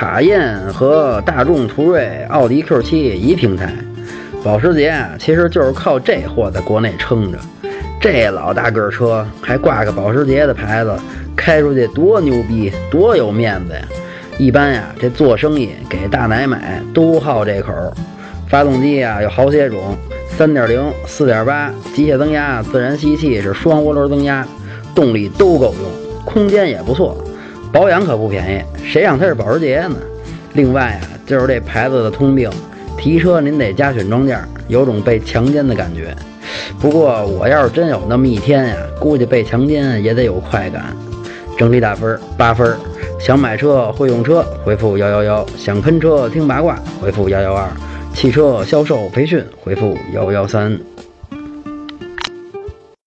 卡宴和大众途锐、奥迪 Q7 一平台。保时捷啊，其实就是靠这货在国内撑着。这老大个车还挂个保时捷的牌子，开出去多牛逼，多有面子呀！一般呀，这做生意给大奶买都好这口。发动机呀有好些种，三点零、四点八，机械增压、自然吸气是双涡轮增压，动力都够用，空间也不错。保养可不便宜，谁让它是保时捷呢？另外啊，就是这牌子的通病，提车您得加选装件，有种被强奸的感觉。不过我要是真有那么一天呀，估计被强奸也得有快感。整体打分八分。想买车会用车，回复幺幺幺；想喷车听八卦，回复幺幺二；汽车销售培训，回复幺幺三。